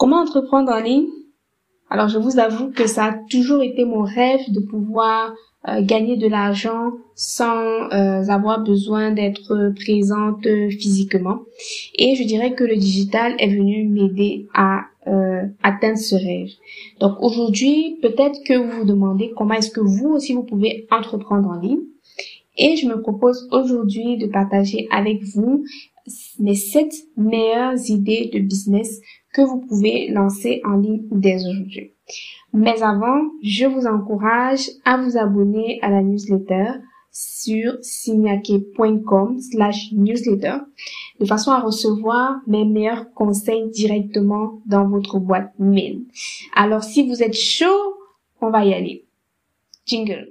Comment entreprendre en ligne? Alors je vous avoue que ça a toujours été mon rêve de pouvoir euh, gagner de l'argent sans euh, avoir besoin d'être présente physiquement. Et je dirais que le digital est venu m'aider à euh, atteindre ce rêve. Donc aujourd'hui, peut-être que vous vous demandez comment est-ce que vous aussi vous pouvez entreprendre en ligne. Et je me propose aujourd'hui de partager avec vous mes sept meilleures idées de business que vous pouvez lancer en ligne dès aujourd'hui. Mais avant, je vous encourage à vous abonner à la newsletter sur signake.com slash newsletter de façon à recevoir mes meilleurs conseils directement dans votre boîte mail. Alors si vous êtes chaud, on va y aller. Jingle.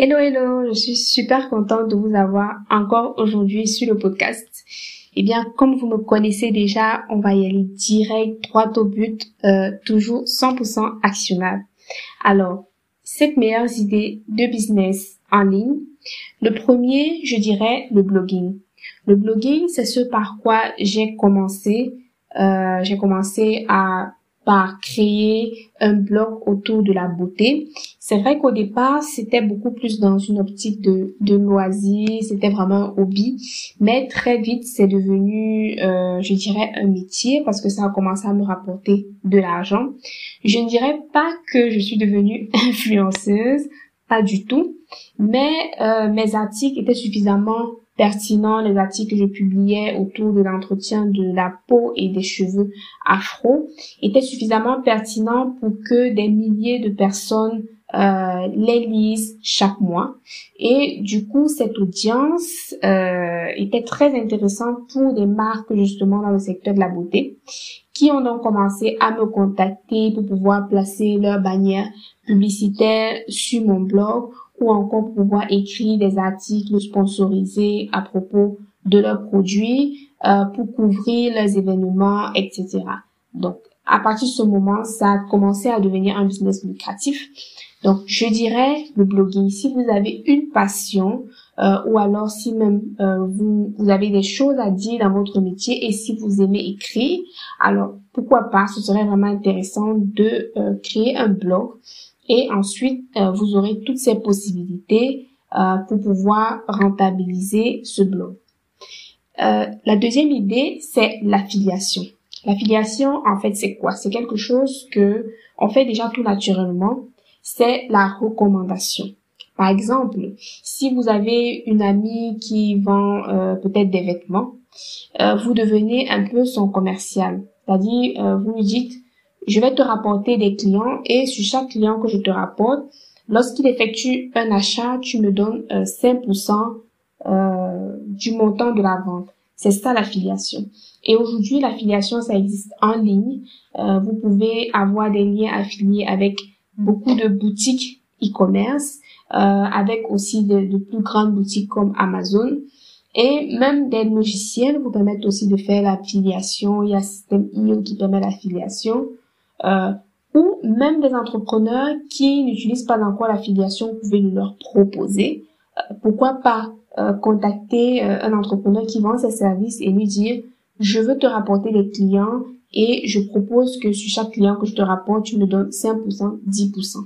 Hello, hello, je suis super contente de vous avoir encore aujourd'hui sur le podcast. Eh bien, comme vous me connaissez déjà, on va y aller direct, droit au but, euh, toujours 100% actionnable. Alors, cette meilleures idées de business en ligne. Le premier, je dirais, le blogging. Le blogging, c'est ce par quoi j'ai commencé. Euh, j'ai commencé à par créer un blog autour de la beauté. C'est vrai qu'au départ, c'était beaucoup plus dans une optique de, de loisir, c'était vraiment un hobby, mais très vite, c'est devenu, euh, je dirais, un métier parce que ça a commencé à me rapporter de l'argent. Je ne dirais pas que je suis devenue influenceuse, pas du tout, mais euh, mes articles étaient suffisamment pertinent les articles que je publiais autour de l'entretien de la peau et des cheveux afro étaient suffisamment pertinents pour que des milliers de personnes euh, les lisent chaque mois. Et du coup, cette audience euh, était très intéressante pour des marques justement dans le secteur de la beauté qui ont donc commencé à me contacter pour pouvoir placer leur bannière publicitaire sur mon blog ou encore pouvoir écrire des articles sponsorisés à propos de leurs produits euh, pour couvrir leurs événements, etc. Donc, à partir de ce moment, ça a commencé à devenir un business lucratif. Donc, je dirais le blogging. Si vous avez une passion, euh, ou alors si même euh, vous, vous avez des choses à dire dans votre métier et si vous aimez écrire, alors pourquoi pas, ce serait vraiment intéressant de euh, créer un blog et ensuite euh, vous aurez toutes ces possibilités euh, pour pouvoir rentabiliser ce blog. Euh, la deuxième idée, c'est l'affiliation. L'affiliation, en fait, c'est quoi? C'est quelque chose que on fait déjà tout naturellement. C'est la recommandation. Par exemple, si vous avez une amie qui vend peut-être des vêtements, vous devenez un peu son commercial. C'est-à-dire, vous lui dites, je vais te rapporter des clients et sur chaque client que je te rapporte, lorsqu'il effectue un achat, tu me donnes 5% euh, euh, du montant de la vente. C'est ça l'affiliation. Et aujourd'hui, l'affiliation, ça existe en ligne. Euh, vous pouvez avoir des liens affiliés avec beaucoup de boutiques e-commerce, avec aussi de, de, plus grandes boutiques comme Amazon. Et même des logiciels vous permettent aussi de faire l'affiliation. Il y a System.io qui permet l'affiliation euh, ou même des entrepreneurs qui n'utilisent pas encore l'affiliation, vous pouvez leur proposer. Euh, pourquoi pas euh, contacter euh, un entrepreneur qui vend ses services et lui dire je veux te rapporter des clients et je propose que sur chaque client que je te rapporte, tu me donnes 5%, 10%.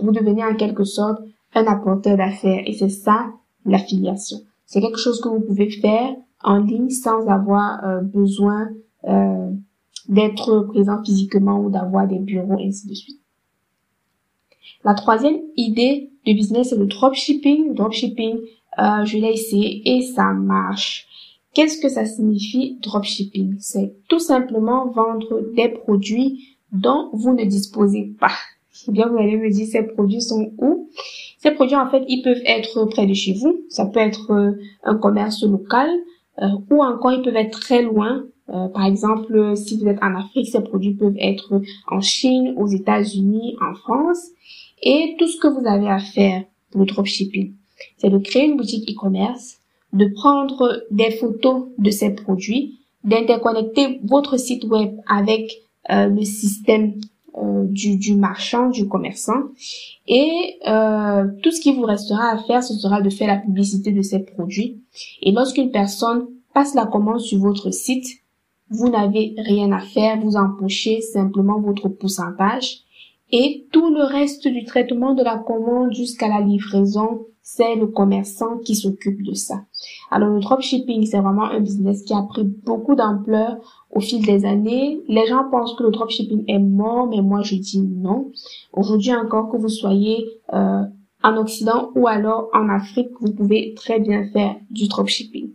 Vous devenez en quelque sorte un apporteur d'affaires et c'est ça l'affiliation. C'est quelque chose que vous pouvez faire en ligne sans avoir besoin euh, d'être présent physiquement ou d'avoir des bureaux, ainsi de suite. La troisième idée de business, c'est le dropshipping. Dropshipping, euh, je l'ai essayé et ça marche. Qu'est-ce que ça signifie dropshipping? C'est tout simplement vendre des produits dont vous ne disposez pas. Bien, vous allez me dire, ces produits sont où? Ces produits, en fait, ils peuvent être près de chez vous. Ça peut être euh, un commerce local euh, ou encore ils peuvent être très loin. Euh, par exemple, si vous êtes en Afrique, ces produits peuvent être en Chine, aux États-Unis, en France. Et tout ce que vous avez à faire pour le dropshipping, c'est de créer une boutique e-commerce, de prendre des photos de ces produits, d'interconnecter votre site web avec le système euh, du, du, marchand, du commerçant. Et euh, tout ce qui vous restera à faire, ce sera de faire la publicité de ces produits. Et lorsqu'une personne passe la commande sur votre site, vous n'avez rien à faire, vous empochez simplement votre pourcentage. Et tout le reste du traitement de la commande jusqu'à la livraison, c'est le commerçant qui s'occupe de ça. Alors le dropshipping, c'est vraiment un business qui a pris beaucoup d'ampleur au fil des années. Les gens pensent que le dropshipping est mort, mais moi je dis non. Aujourd'hui encore, que vous soyez euh, en Occident ou alors en Afrique, vous pouvez très bien faire du dropshipping.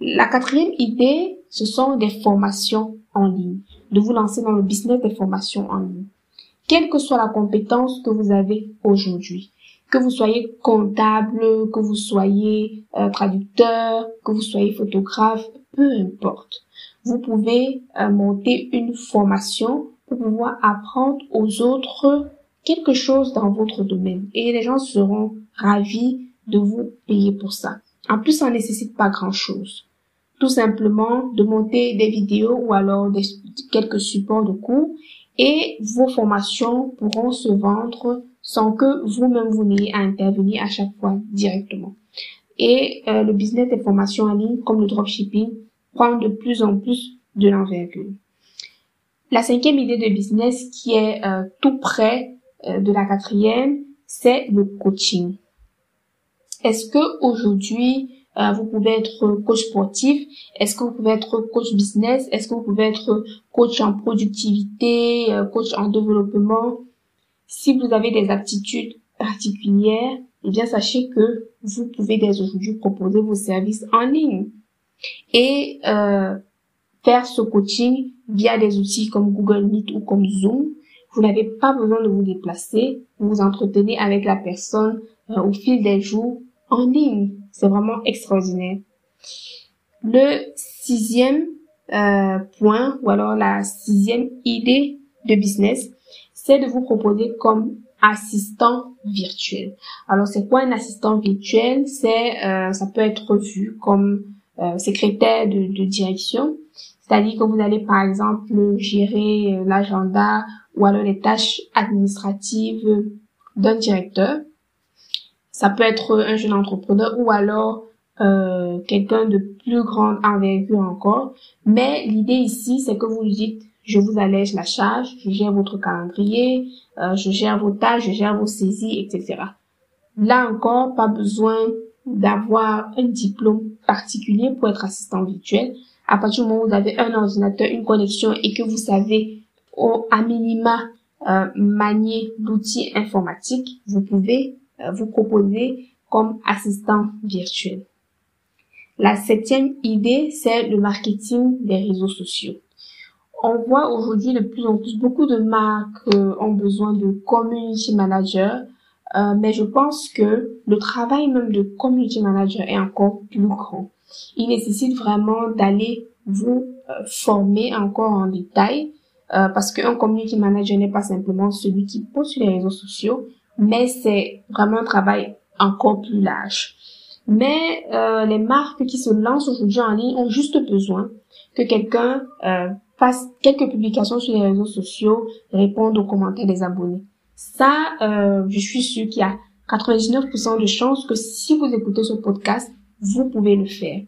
La quatrième idée, ce sont des formations en ligne, de vous lancer dans le business des formations en ligne. Quelle que soit la compétence que vous avez aujourd'hui, que vous soyez comptable, que vous soyez euh, traducteur, que vous soyez photographe, peu importe. Vous pouvez euh, monter une formation pour pouvoir apprendre aux autres quelque chose dans votre domaine et les gens seront ravis de vous payer pour ça. En plus, ça ne nécessite pas grand-chose. Tout simplement de monter des vidéos ou alors des, quelques supports de cours et vos formations pourront se vendre sans que vous-même vous n'ayez à intervenir à chaque fois directement. Et euh, le business des formations en ligne, comme le dropshipping, prend de plus en plus de l'envergure. La cinquième idée de business qui est euh, tout près euh, de la quatrième, c'est le coaching. Est-ce que aujourd'hui vous pouvez être coach sportif Est-ce que vous pouvez être coach business? Est-ce que vous pouvez être coach en productivité, coach en développement? Si vous avez des aptitudes particulières, eh bien sachez que vous pouvez dès aujourd'hui proposer vos services en ligne et euh, faire ce coaching via des outils comme Google Meet ou comme Zoom. Vous n'avez pas besoin de vous déplacer, vous vous entretenez avec la personne euh, au fil des jours en ligne. C'est vraiment extraordinaire. Le sixième euh, point, ou alors la sixième idée de business, c'est de vous proposer comme assistant virtuel. Alors c'est quoi un assistant virtuel? C'est euh, ça peut être vu comme euh, secrétaire de, de direction, c'est-à-dire que vous allez par exemple gérer euh, l'agenda ou alors les tâches administratives d'un directeur. Ça peut être un jeune entrepreneur ou alors euh, quelqu'un de plus grande envergure encore. Mais l'idée ici, c'est que vous dites je vous allège la charge, je gère votre calendrier, euh, je gère vos tâches, je gère vos saisies, etc. Là encore, pas besoin d'avoir un diplôme particulier pour être assistant virtuel. À partir du moment où vous avez un ordinateur, une connexion et que vous savez au à minima euh, manier l'outil informatique, vous pouvez vous proposer comme assistant virtuel. La septième idée, c'est le marketing des réseaux sociaux on voit aujourd'hui de plus en plus beaucoup de marques euh, ont besoin de community manager, euh, mais je pense que le travail même de community manager est encore plus grand. Il nécessite vraiment d'aller vous euh, former encore en détail, parce qu'un community manager n'est pas simplement celui qui poste sur les réseaux sociaux, mais c'est vraiment un travail encore plus large. Mais les marques qui se lancent aujourd'hui en ligne ont juste besoin que quelqu'un fasse quelques publications sur les réseaux sociaux, répondre aux commentaires des abonnés. Ça, euh, je suis sûre qu'il y a 99% de chances que si vous écoutez ce podcast, vous pouvez le faire.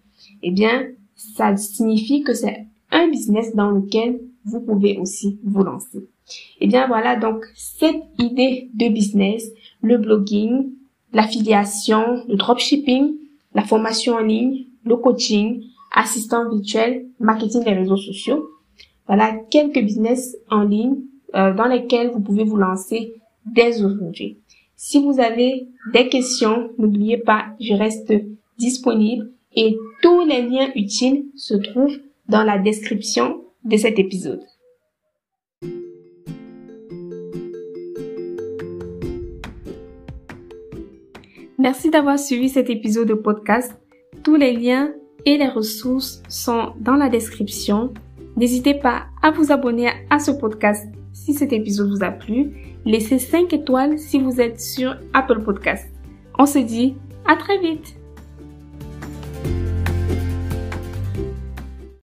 Eh bien, ça signifie que c'est un business dans lequel vous pouvez aussi vous lancer. Eh bien voilà donc cette idée de business, le blogging, l'affiliation, le dropshipping, la formation en ligne, le coaching, assistant virtuel, marketing des réseaux sociaux. Voilà quelques business en ligne euh, dans lesquels vous pouvez vous lancer dès aujourd'hui. Si vous avez des questions, n'oubliez pas, je reste disponible et tous les liens utiles se trouvent dans la description de cet épisode. Merci d'avoir suivi cet épisode de podcast. Tous les liens et les ressources sont dans la description. N'hésitez pas à vous abonner à ce podcast si cet épisode vous a plu. Laissez 5 étoiles si vous êtes sur Apple Podcast. On se dit à très vite